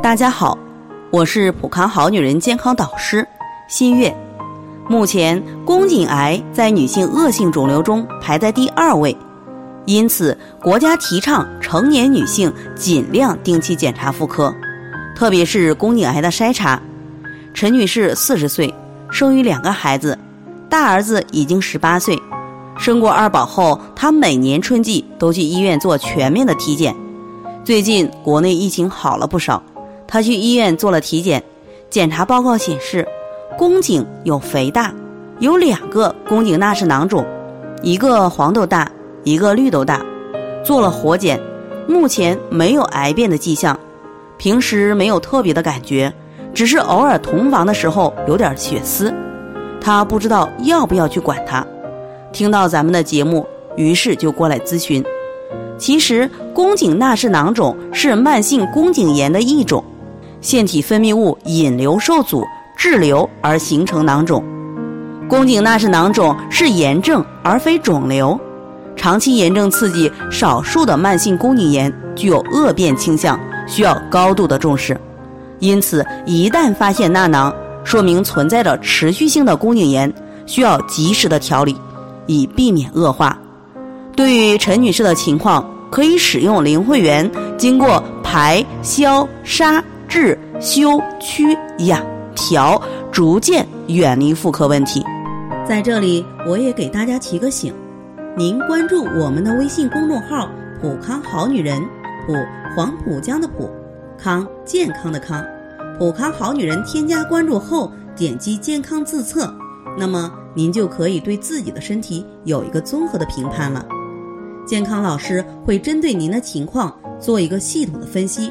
大家好，我是普康好女人健康导师新月。目前宫颈癌在女性恶性肿瘤中排在第二位，因此国家提倡成年女性尽量定期检查妇科，特别是宫颈癌的筛查。陈女士四十岁，生育两个孩子，大儿子已经十八岁。生过二宝后，她每年春季都去医院做全面的体检。最近国内疫情好了不少。他去医院做了体检，检查报告显示，宫颈有肥大，有两个宫颈纳氏囊肿，一个黄豆大，一个绿豆大。做了活检，目前没有癌变的迹象，平时没有特别的感觉，只是偶尔同房的时候有点血丝。他不知道要不要去管它。听到咱们的节目，于是就过来咨询。其实，宫颈纳氏囊肿是慢性宫颈炎的一种。腺体分泌物引流受阻滞留而形成囊肿，宫颈纳氏囊肿是炎症而非肿瘤，长期炎症刺激少数的慢性宫颈炎具有恶变倾向，需要高度的重视。因此，一旦发现纳囊，说明存在着持续性的宫颈炎，需要及时的调理，以避免恶化。对于陈女士的情况，可以使用灵慧源，经过排消杀。治、修、祛、养、调，逐渐远离妇科问题。在这里，我也给大家提个醒：您关注我们的微信公众号“普康好女人”，普黄浦江的普，康健康的康，普康好女人。添加关注后，点击健康自测，那么您就可以对自己的身体有一个综合的评判了。健康老师会针对您的情况做一个系统的分析。